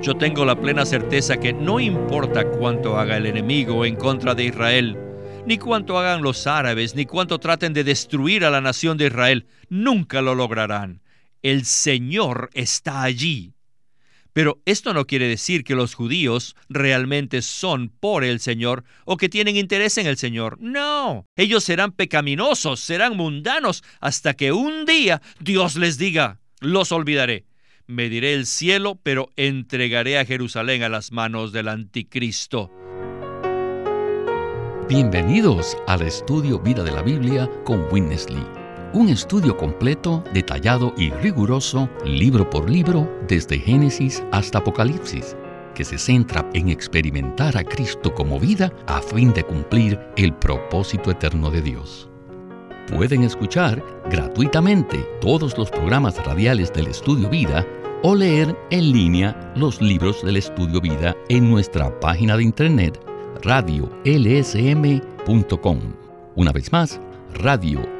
Yo tengo la plena certeza que no importa cuánto haga el enemigo en contra de Israel, ni cuánto hagan los árabes, ni cuánto traten de destruir a la nación de Israel, nunca lo lograrán. El Señor está allí. Pero esto no quiere decir que los judíos realmente son por el Señor o que tienen interés en el Señor. No, ellos serán pecaminosos, serán mundanos, hasta que un día Dios les diga, los olvidaré. Mediré el cielo, pero entregaré a Jerusalén a las manos del anticristo. Bienvenidos al estudio Vida de la Biblia con Winnesley. Un estudio completo, detallado y riguroso, libro por libro, desde Génesis hasta Apocalipsis, que se centra en experimentar a Cristo como vida a fin de cumplir el propósito eterno de Dios. Pueden escuchar gratuitamente todos los programas radiales del Estudio Vida o leer en línea los libros del Estudio Vida en nuestra página de internet radiolsm.com. Una vez más, radiolsm.com.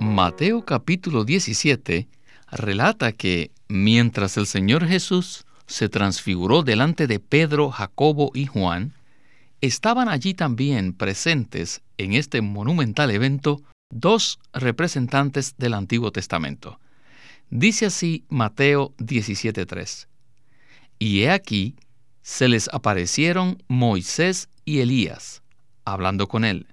Mateo capítulo 17 relata que mientras el Señor Jesús se transfiguró delante de Pedro, Jacobo y Juan, estaban allí también presentes en este monumental evento dos representantes del Antiguo Testamento. Dice así Mateo 17.3. Y he aquí, se les aparecieron Moisés y Elías, hablando con él.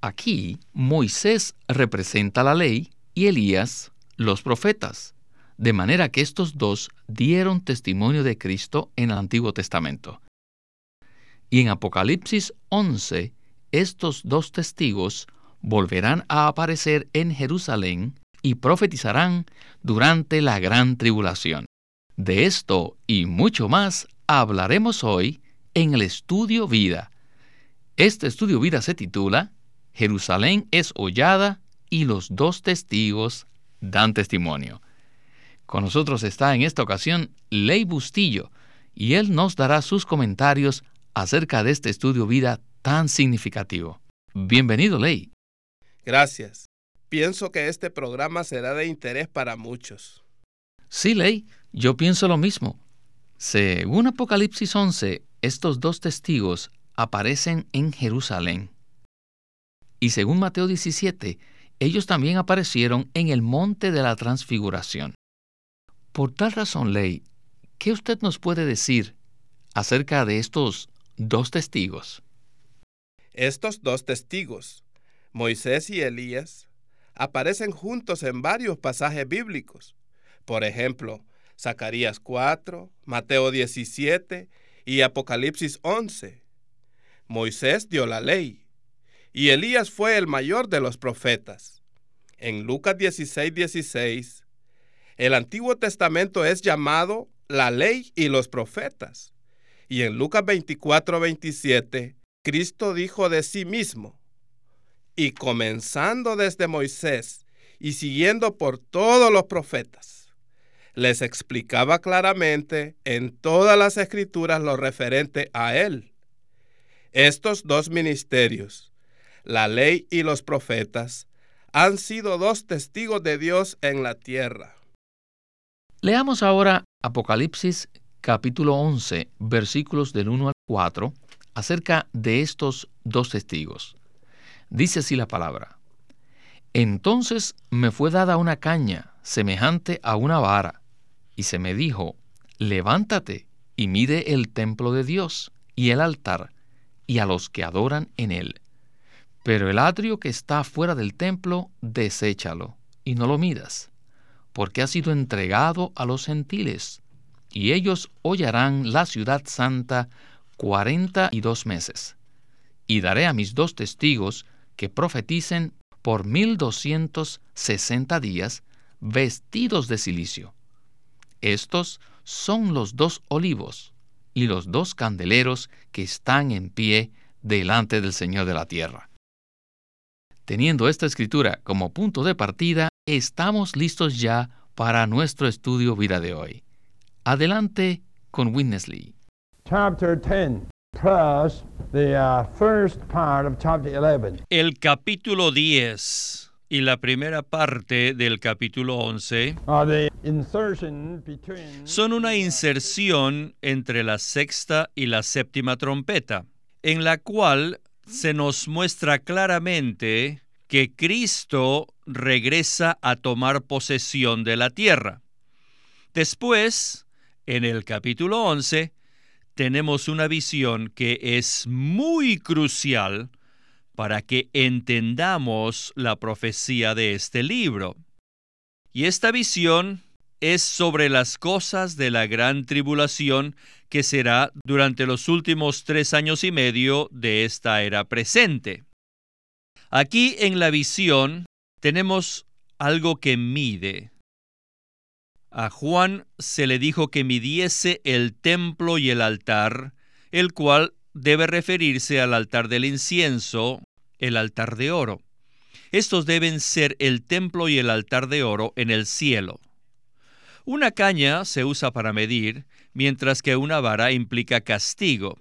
Aquí Moisés representa la ley y Elías los profetas, de manera que estos dos dieron testimonio de Cristo en el Antiguo Testamento. Y en Apocalipsis 11, estos dos testigos volverán a aparecer en Jerusalén y profetizarán durante la gran tribulación. De esto y mucho más hablaremos hoy en el estudio vida. Este estudio vida se titula Jerusalén es hollada y los dos testigos dan testimonio. Con nosotros está en esta ocasión Ley Bustillo y él nos dará sus comentarios acerca de este estudio vida tan significativo. Bienvenido, Ley. Gracias. Pienso que este programa será de interés para muchos. Sí, Ley, yo pienso lo mismo. Según Apocalipsis 11, estos dos testigos aparecen en Jerusalén. Y según Mateo 17, ellos también aparecieron en el monte de la transfiguración. Por tal razón, Ley, ¿qué usted nos puede decir acerca de estos dos testigos? Estos dos testigos Moisés y Elías aparecen juntos en varios pasajes bíblicos. Por ejemplo, Zacarías 4, Mateo 17 y Apocalipsis 11. Moisés dio la ley y Elías fue el mayor de los profetas. En Lucas 16, 16, el Antiguo Testamento es llamado la ley y los profetas. Y en Lucas 24, 27, Cristo dijo de sí mismo, y comenzando desde Moisés y siguiendo por todos los profetas, les explicaba claramente en todas las escrituras lo referente a él. Estos dos ministerios, la ley y los profetas, han sido dos testigos de Dios en la tierra. Leamos ahora Apocalipsis capítulo 11, versículos del 1 al 4, acerca de estos dos testigos. Dice así la palabra. Entonces me fue dada una caña semejante a una vara, y se me dijo, levántate y mide el templo de Dios y el altar, y a los que adoran en él. Pero el atrio que está fuera del templo, deséchalo, y no lo midas, porque ha sido entregado a los gentiles, y ellos hollarán la ciudad santa cuarenta y dos meses. Y daré a mis dos testigos que profeticen por 1260 días vestidos de silicio. Estos son los dos olivos y los dos candeleros que están en pie delante del Señor de la tierra. Teniendo esta escritura como punto de partida, estamos listos ya para nuestro estudio vida de hoy. Adelante con Witness Lee. Chapter 10 Uh, El capítulo 10 y la primera parte del capítulo 11 are the insertion between son una inserción entre la sexta y la séptima trompeta, en la cual se nos muestra claramente que Cristo regresa a tomar posesión de la tierra. Después, en el capítulo 11, tenemos una visión que es muy crucial para que entendamos la profecía de este libro. Y esta visión es sobre las cosas de la gran tribulación que será durante los últimos tres años y medio de esta era presente. Aquí en la visión tenemos algo que mide. A Juan se le dijo que midiese el templo y el altar, el cual debe referirse al altar del incienso, el altar de oro. Estos deben ser el templo y el altar de oro en el cielo. Una caña se usa para medir, mientras que una vara implica castigo.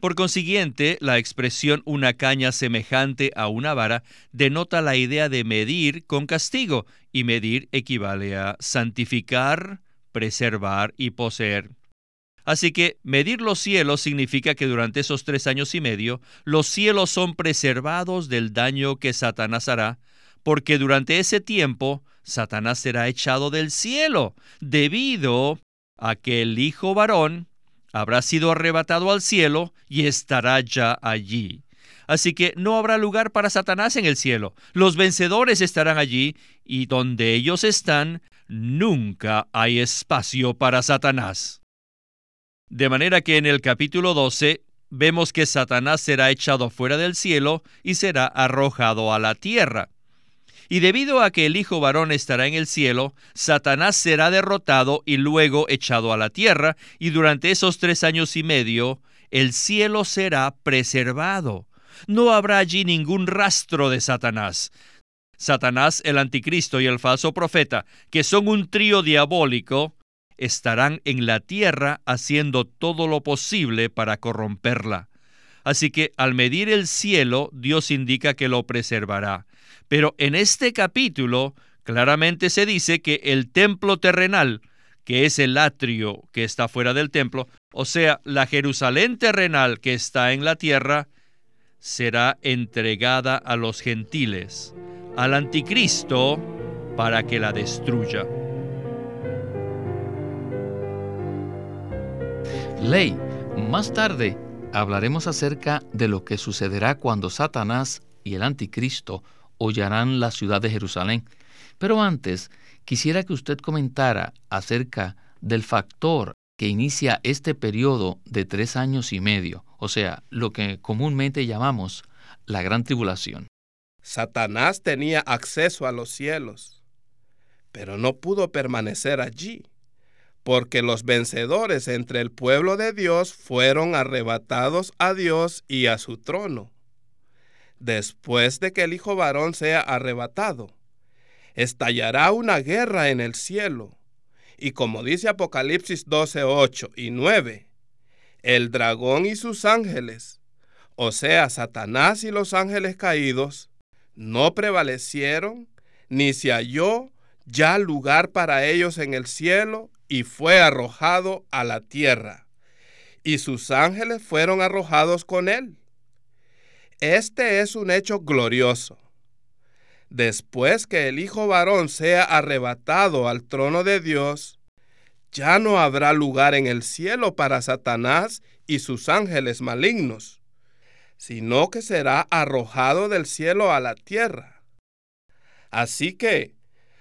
Por consiguiente, la expresión una caña semejante a una vara denota la idea de medir con castigo, y medir equivale a santificar, preservar y poseer. Así que medir los cielos significa que durante esos tres años y medio los cielos son preservados del daño que Satanás hará, porque durante ese tiempo Satanás será echado del cielo, debido a que el Hijo varón habrá sido arrebatado al cielo y estará ya allí. Así que no habrá lugar para Satanás en el cielo. Los vencedores estarán allí y donde ellos están, nunca hay espacio para Satanás. De manera que en el capítulo 12 vemos que Satanás será echado fuera del cielo y será arrojado a la tierra. Y debido a que el Hijo varón estará en el cielo, Satanás será derrotado y luego echado a la tierra, y durante esos tres años y medio el cielo será preservado. No habrá allí ningún rastro de Satanás. Satanás, el anticristo y el falso profeta, que son un trío diabólico, estarán en la tierra haciendo todo lo posible para corromperla. Así que al medir el cielo, Dios indica que lo preservará. Pero en este capítulo claramente se dice que el templo terrenal, que es el atrio que está fuera del templo, o sea, la Jerusalén terrenal que está en la tierra, será entregada a los gentiles, al anticristo, para que la destruya. Ley, más tarde hablaremos acerca de lo que sucederá cuando Satanás y el anticristo hollarán la ciudad de Jerusalén. Pero antes, quisiera que usted comentara acerca del factor que inicia este periodo de tres años y medio, o sea, lo que comúnmente llamamos la gran tribulación. Satanás tenía acceso a los cielos, pero no pudo permanecer allí porque los vencedores entre el pueblo de Dios fueron arrebatados a Dios y a su trono. Después de que el Hijo varón sea arrebatado, estallará una guerra en el cielo. Y como dice Apocalipsis 12, 8 y 9, el dragón y sus ángeles, o sea, Satanás y los ángeles caídos, no prevalecieron, ni se halló ya lugar para ellos en el cielo y fue arrojado a la tierra, y sus ángeles fueron arrojados con él. Este es un hecho glorioso. Después que el Hijo varón sea arrebatado al trono de Dios, ya no habrá lugar en el cielo para Satanás y sus ángeles malignos, sino que será arrojado del cielo a la tierra. Así que,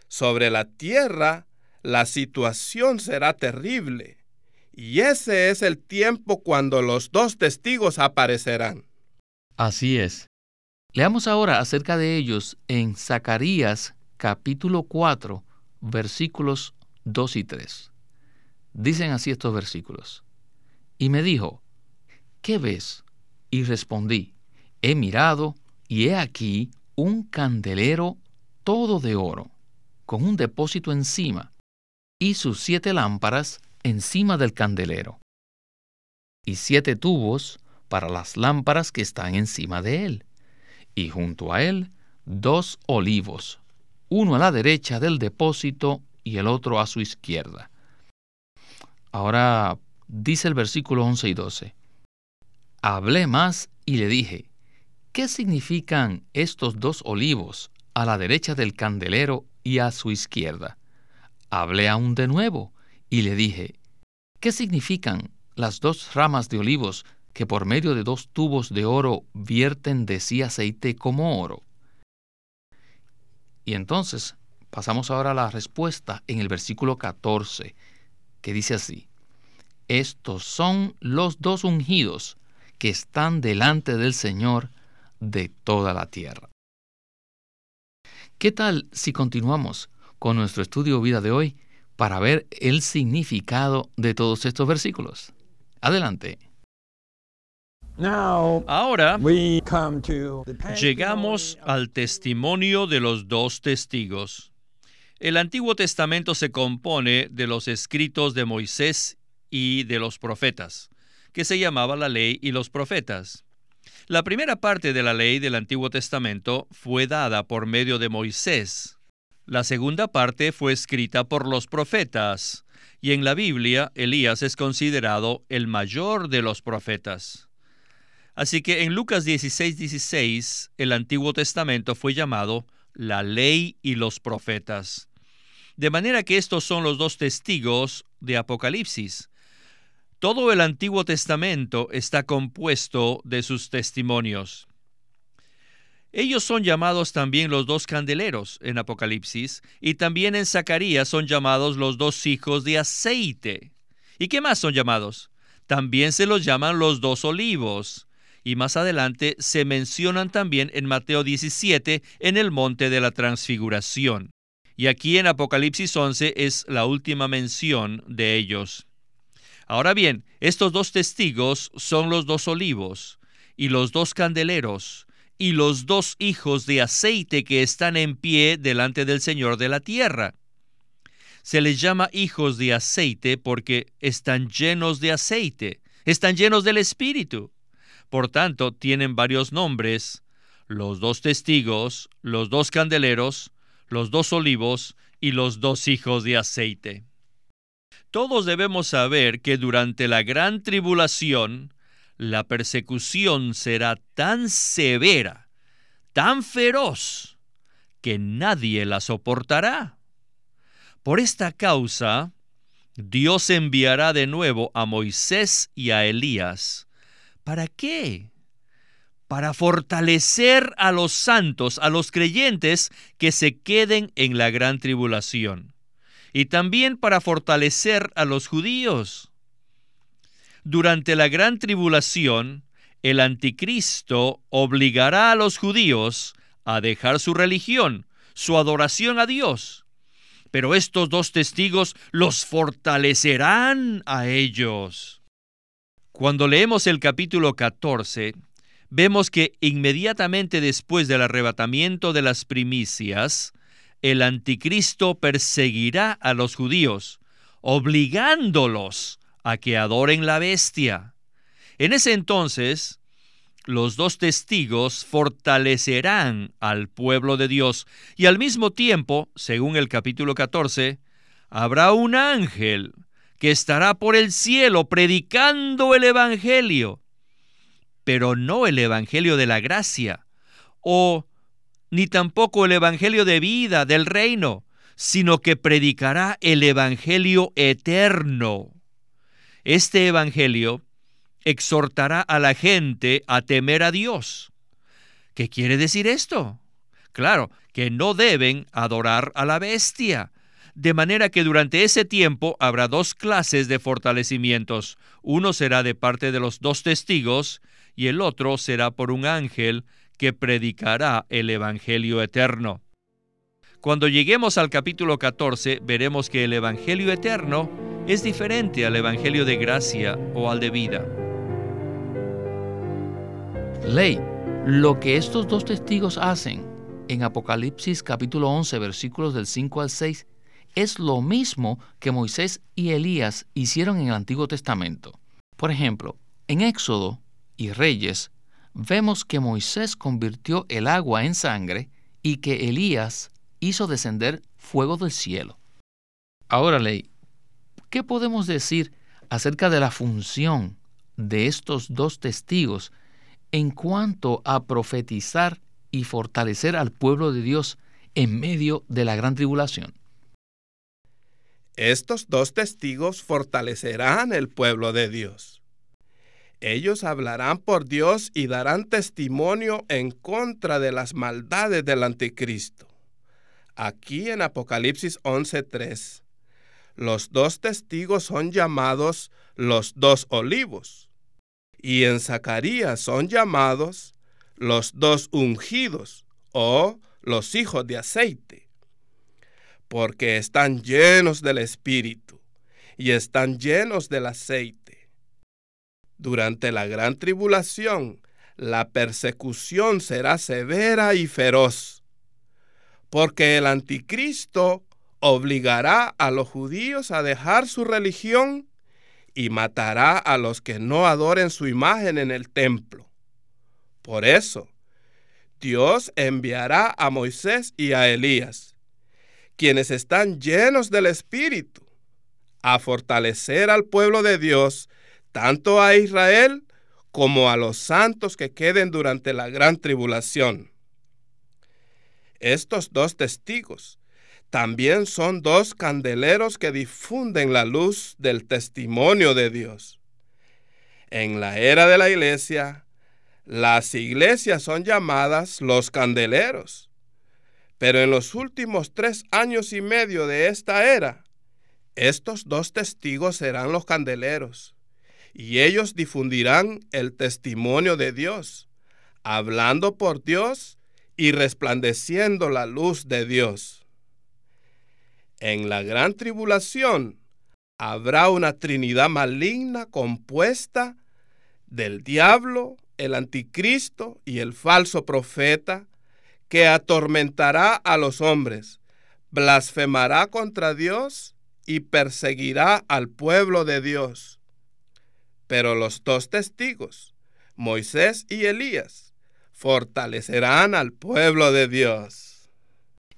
sobre la tierra la situación será terrible. Y ese es el tiempo cuando los dos testigos aparecerán. Así es. Leamos ahora acerca de ellos en Zacarías capítulo 4, versículos 2 y 3. Dicen así estos versículos. Y me dijo, ¿qué ves? Y respondí, he mirado y he aquí un candelero todo de oro, con un depósito encima y sus siete lámparas encima del candelero, y siete tubos para las lámparas que están encima de él, y junto a él dos olivos, uno a la derecha del depósito y el otro a su izquierda. Ahora dice el versículo 11 y 12. Hablé más y le dije, ¿qué significan estos dos olivos a la derecha del candelero y a su izquierda? Hablé aún de nuevo y le dije, ¿qué significan las dos ramas de olivos que por medio de dos tubos de oro vierten de sí aceite como oro? Y entonces pasamos ahora a la respuesta en el versículo 14, que dice así, estos son los dos ungidos que están delante del Señor de toda la tierra. ¿Qué tal si continuamos con nuestro estudio vida de hoy para ver el significado de todos estos versículos? Adelante. Ahora llegamos al testimonio de los dos testigos. El Antiguo Testamento se compone de los escritos de Moisés y de los profetas, que se llamaba la ley y los profetas. La primera parte de la ley del Antiguo Testamento fue dada por medio de Moisés. La segunda parte fue escrita por los profetas, y en la Biblia Elías es considerado el mayor de los profetas. Así que en Lucas 16, 16, el Antiguo Testamento fue llamado la ley y los profetas. De manera que estos son los dos testigos de Apocalipsis. Todo el Antiguo Testamento está compuesto de sus testimonios. Ellos son llamados también los dos candeleros en Apocalipsis y también en Zacarías son llamados los dos hijos de aceite. ¿Y qué más son llamados? También se los llaman los dos olivos y más adelante se mencionan también en Mateo 17 en el monte de la transfiguración. Y aquí en Apocalipsis 11 es la última mención de ellos. Ahora bien, estos dos testigos son los dos olivos y los dos candeleros y los dos hijos de aceite que están en pie delante del Señor de la tierra. Se les llama hijos de aceite porque están llenos de aceite, están llenos del Espíritu. Por tanto, tienen varios nombres, los dos testigos, los dos candeleros, los dos olivos y los dos hijos de aceite. Todos debemos saber que durante la gran tribulación, la persecución será tan severa, tan feroz, que nadie la soportará. Por esta causa, Dios enviará de nuevo a Moisés y a Elías ¿Para qué? Para fortalecer a los santos, a los creyentes que se queden en la gran tribulación. Y también para fortalecer a los judíos. Durante la gran tribulación, el anticristo obligará a los judíos a dejar su religión, su adoración a Dios. Pero estos dos testigos los fortalecerán a ellos. Cuando leemos el capítulo 14, vemos que inmediatamente después del arrebatamiento de las primicias, el anticristo perseguirá a los judíos, obligándolos a que adoren la bestia. En ese entonces, los dos testigos fortalecerán al pueblo de Dios y al mismo tiempo, según el capítulo 14, habrá un ángel que estará por el cielo predicando el Evangelio, pero no el Evangelio de la gracia, o ni tampoco el Evangelio de vida del reino, sino que predicará el Evangelio eterno. Este Evangelio exhortará a la gente a temer a Dios. ¿Qué quiere decir esto? Claro, que no deben adorar a la bestia, de manera que durante ese tiempo habrá dos clases de fortalecimientos. Uno será de parte de los dos testigos y el otro será por un ángel que predicará el Evangelio eterno. Cuando lleguemos al capítulo 14 veremos que el Evangelio eterno es diferente al Evangelio de gracia o al de vida. Ley, lo que estos dos testigos hacen en Apocalipsis capítulo 11 versículos del 5 al 6 es lo mismo que Moisés y Elías hicieron en el Antiguo Testamento. Por ejemplo, en Éxodo y Reyes vemos que Moisés convirtió el agua en sangre y que Elías hizo descender fuego del cielo. Ahora, Ley, ¿qué podemos decir acerca de la función de estos dos testigos en cuanto a profetizar y fortalecer al pueblo de Dios en medio de la gran tribulación? Estos dos testigos fortalecerán el pueblo de Dios. Ellos hablarán por Dios y darán testimonio en contra de las maldades del anticristo. Aquí en Apocalipsis 11:3, los dos testigos son llamados los dos olivos. Y en Zacarías son llamados los dos ungidos o los hijos de aceite, porque están llenos del Espíritu y están llenos del aceite. Durante la gran tribulación, la persecución será severa y feroz, porque el anticristo obligará a los judíos a dejar su religión y matará a los que no adoren su imagen en el templo. Por eso, Dios enviará a Moisés y a Elías, quienes están llenos del Espíritu, a fortalecer al pueblo de Dios, tanto a Israel como a los santos que queden durante la gran tribulación. Estos dos testigos también son dos candeleros que difunden la luz del testimonio de Dios. En la era de la iglesia, las iglesias son llamadas los candeleros. Pero en los últimos tres años y medio de esta era, estos dos testigos serán los candeleros, y ellos difundirán el testimonio de Dios, hablando por Dios y resplandeciendo la luz de Dios. En la gran tribulación habrá una trinidad maligna compuesta del diablo, el anticristo y el falso profeta, que atormentará a los hombres, blasfemará contra Dios y perseguirá al pueblo de Dios. Pero los dos testigos, Moisés y Elías, fortalecerán al pueblo de Dios.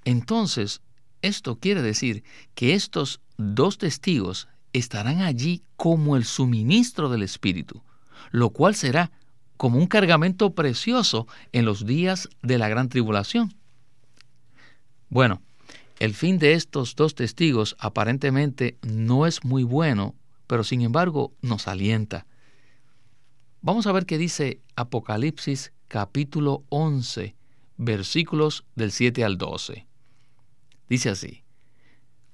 Entonces, esto quiere decir que estos dos testigos estarán allí como el suministro del Espíritu, lo cual será como un cargamento precioso en los días de la gran tribulación. Bueno, el fin de estos dos testigos aparentemente no es muy bueno, pero sin embargo nos alienta. Vamos a ver qué dice Apocalipsis capítulo 11, versículos del 7 al 12. Dice así,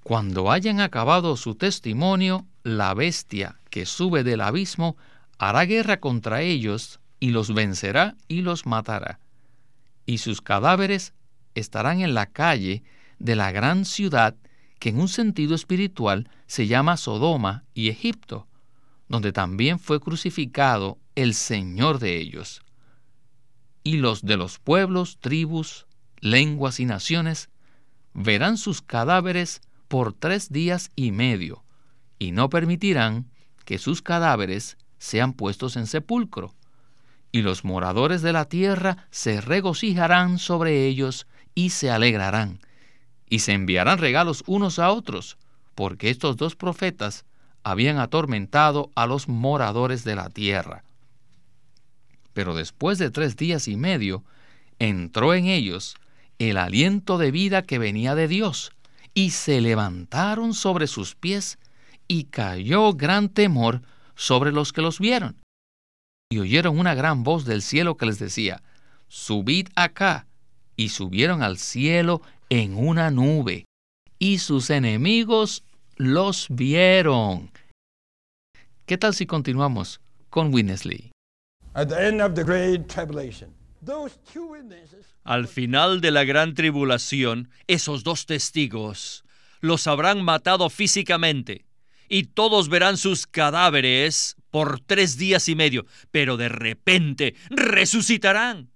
Cuando hayan acabado su testimonio, la bestia que sube del abismo hará guerra contra ellos y los vencerá y los matará. Y sus cadáveres estarán en la calle de la gran ciudad que en un sentido espiritual se llama Sodoma y Egipto, donde también fue crucificado el Señor de ellos. Y los de los pueblos, tribus, lenguas y naciones verán sus cadáveres por tres días y medio, y no permitirán que sus cadáveres sean puestos en sepulcro. Y los moradores de la tierra se regocijarán sobre ellos y se alegrarán, y se enviarán regalos unos a otros, porque estos dos profetas habían atormentado a los moradores de la tierra. Pero después de tres días y medio, entró en ellos el aliento de vida que venía de Dios, y se levantaron sobre sus pies, y cayó gran temor sobre los que los vieron. Y oyeron una gran voz del cielo que les decía, Subid acá, y subieron al cielo en una nube, y sus enemigos los vieron. ¿Qué tal si continuamos con Winnesley? Al final de la gran tribulación, esos dos testigos los habrán matado físicamente y todos verán sus cadáveres por tres días y medio, pero de repente resucitarán.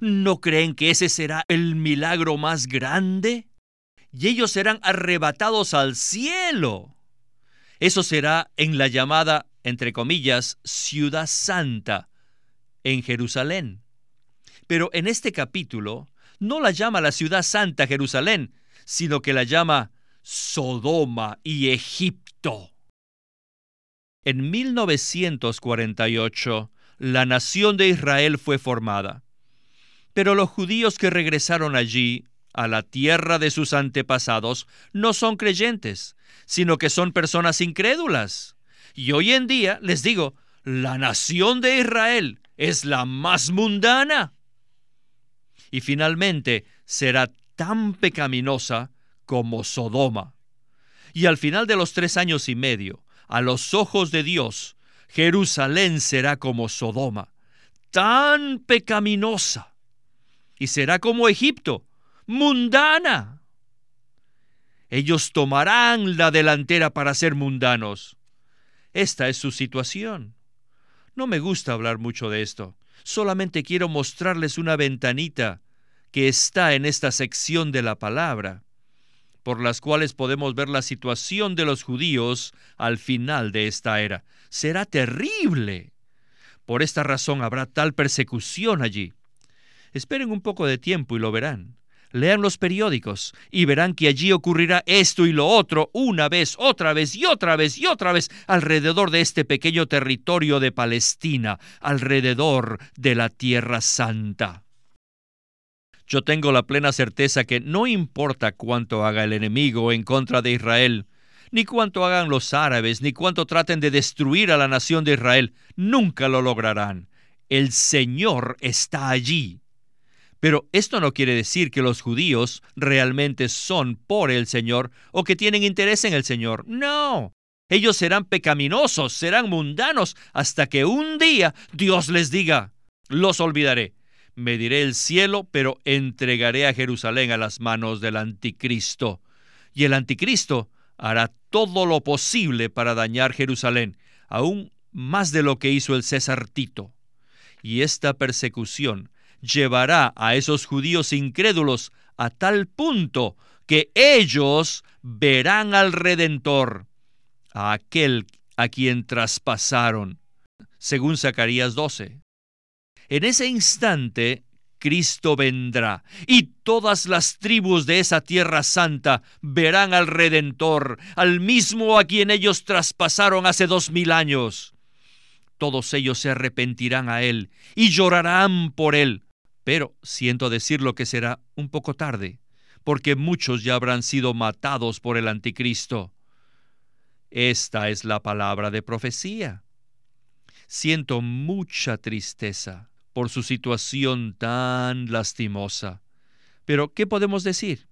¿No creen que ese será el milagro más grande? Y ellos serán arrebatados al cielo. Eso será en la llamada, entre comillas, ciudad santa, en Jerusalén. Pero en este capítulo no la llama la ciudad santa Jerusalén, sino que la llama Sodoma y Egipto. En 1948, la nación de Israel fue formada. Pero los judíos que regresaron allí, a la tierra de sus antepasados, no son creyentes, sino que son personas incrédulas. Y hoy en día, les digo, la nación de Israel es la más mundana. Y finalmente será tan pecaminosa como Sodoma. Y al final de los tres años y medio, a los ojos de Dios, Jerusalén será como Sodoma, tan pecaminosa, y será como Egipto, mundana. Ellos tomarán la delantera para ser mundanos. Esta es su situación. No me gusta hablar mucho de esto. Solamente quiero mostrarles una ventanita que está en esta sección de la palabra por las cuales podemos ver la situación de los judíos al final de esta era. Será terrible. Por esta razón habrá tal persecución allí. Esperen un poco de tiempo y lo verán. Lean los periódicos y verán que allí ocurrirá esto y lo otro una vez, otra vez y otra vez y otra vez alrededor de este pequeño territorio de Palestina, alrededor de la Tierra Santa. Yo tengo la plena certeza que no importa cuánto haga el enemigo en contra de Israel, ni cuánto hagan los árabes, ni cuánto traten de destruir a la nación de Israel, nunca lo lograrán. El Señor está allí. Pero esto no quiere decir que los judíos realmente son por el Señor o que tienen interés en el Señor. No. Ellos serán pecaminosos, serán mundanos, hasta que un día Dios les diga, los olvidaré mediré el cielo, pero entregaré a Jerusalén a las manos del anticristo. Y el anticristo hará todo lo posible para dañar Jerusalén, aún más de lo que hizo el César Tito. Y esta persecución llevará a esos judíos incrédulos a tal punto que ellos verán al Redentor, a aquel a quien traspasaron, según Zacarías 12. En ese instante, Cristo vendrá y todas las tribus de esa tierra santa verán al Redentor, al mismo a quien ellos traspasaron hace dos mil años. Todos ellos se arrepentirán a Él y llorarán por Él. Pero siento decirlo que será un poco tarde, porque muchos ya habrán sido matados por el anticristo. Esta es la palabra de profecía. Siento mucha tristeza por su situación tan lastimosa. Pero, ¿qué podemos decir?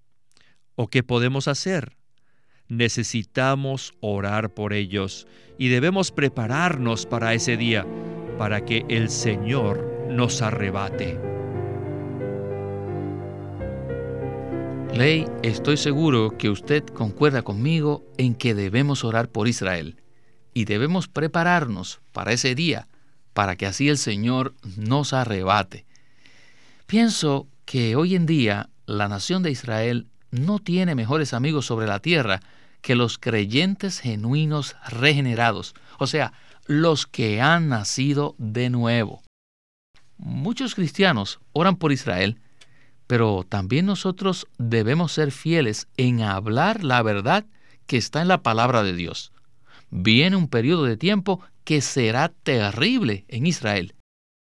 ¿O qué podemos hacer? Necesitamos orar por ellos y debemos prepararnos para ese día, para que el Señor nos arrebate. Ley, estoy seguro que usted concuerda conmigo en que debemos orar por Israel y debemos prepararnos para ese día para que así el Señor nos arrebate. Pienso que hoy en día la nación de Israel no tiene mejores amigos sobre la tierra que los creyentes genuinos regenerados, o sea, los que han nacido de nuevo. Muchos cristianos oran por Israel, pero también nosotros debemos ser fieles en hablar la verdad que está en la palabra de Dios. Viene un periodo de tiempo que será terrible en Israel.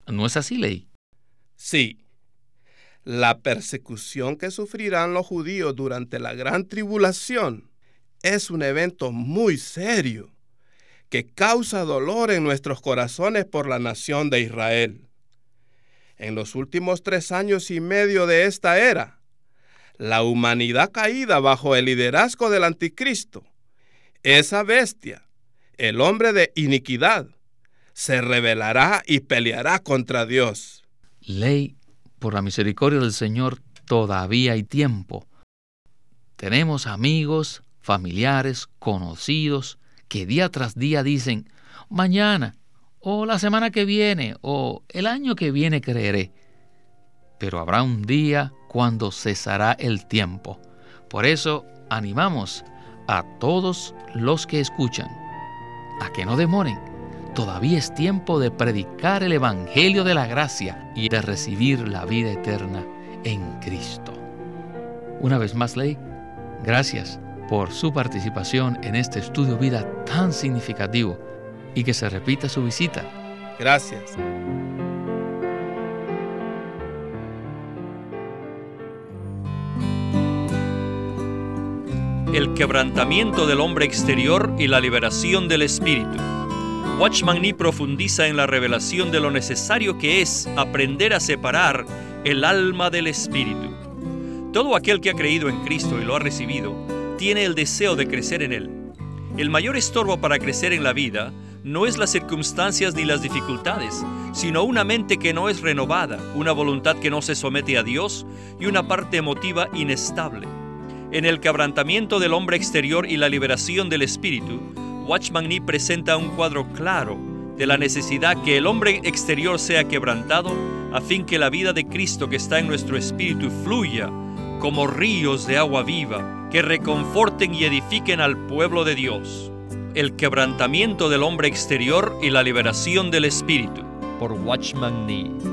¿No es así, Ley? Sí. La persecución que sufrirán los judíos durante la gran tribulación es un evento muy serio que causa dolor en nuestros corazones por la nación de Israel. En los últimos tres años y medio de esta era, la humanidad caída bajo el liderazgo del anticristo, esa bestia el hombre de iniquidad, se rebelará y peleará contra Dios. Ley, por la misericordia del Señor, todavía hay tiempo. Tenemos amigos, familiares, conocidos, que día tras día dicen, mañana, o la semana que viene, o el año que viene creeré. Pero habrá un día cuando cesará el tiempo. Por eso animamos a todos los que escuchan a que no demoren. Todavía es tiempo de predicar el Evangelio de la gracia y de recibir la vida eterna en Cristo. Una vez más, Ley, gracias por su participación en este estudio vida tan significativo y que se repita su visita. Gracias. El quebrantamiento del hombre exterior y la liberación del espíritu. Watchman Nee profundiza en la revelación de lo necesario que es aprender a separar el alma del espíritu. Todo aquel que ha creído en Cristo y lo ha recibido, tiene el deseo de crecer en Él. El mayor estorbo para crecer en la vida no es las circunstancias ni las dificultades, sino una mente que no es renovada, una voluntad que no se somete a Dios y una parte emotiva inestable. En el quebrantamiento del hombre exterior y la liberación del espíritu, Watchman Nee presenta un cuadro claro de la necesidad que el hombre exterior sea quebrantado a fin que la vida de Cristo que está en nuestro espíritu fluya como ríos de agua viva que reconforten y edifiquen al pueblo de Dios. El quebrantamiento del hombre exterior y la liberación del espíritu por Watchman Nee.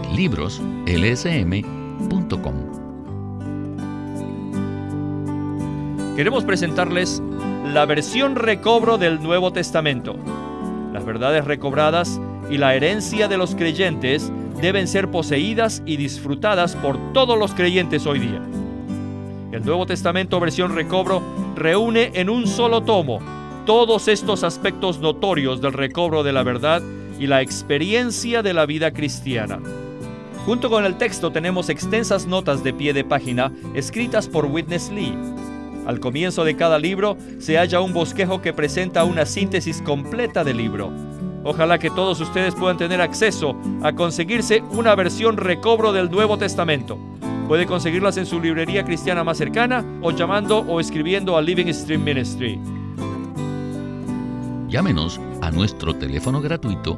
libroslsm.com. Queremos presentarles la versión recobro del Nuevo Testamento. Las verdades recobradas y la herencia de los creyentes deben ser poseídas y disfrutadas por todos los creyentes hoy día. El Nuevo Testamento versión recobro reúne en un solo tomo todos estos aspectos notorios del recobro de la verdad y la experiencia de la vida cristiana. Junto con el texto tenemos extensas notas de pie de página escritas por Witness Lee. Al comienzo de cada libro se halla un bosquejo que presenta una síntesis completa del libro. Ojalá que todos ustedes puedan tener acceso a conseguirse una versión recobro del Nuevo Testamento. Puede conseguirlas en su librería cristiana más cercana o llamando o escribiendo a Living Stream Ministry. Llámenos a nuestro teléfono gratuito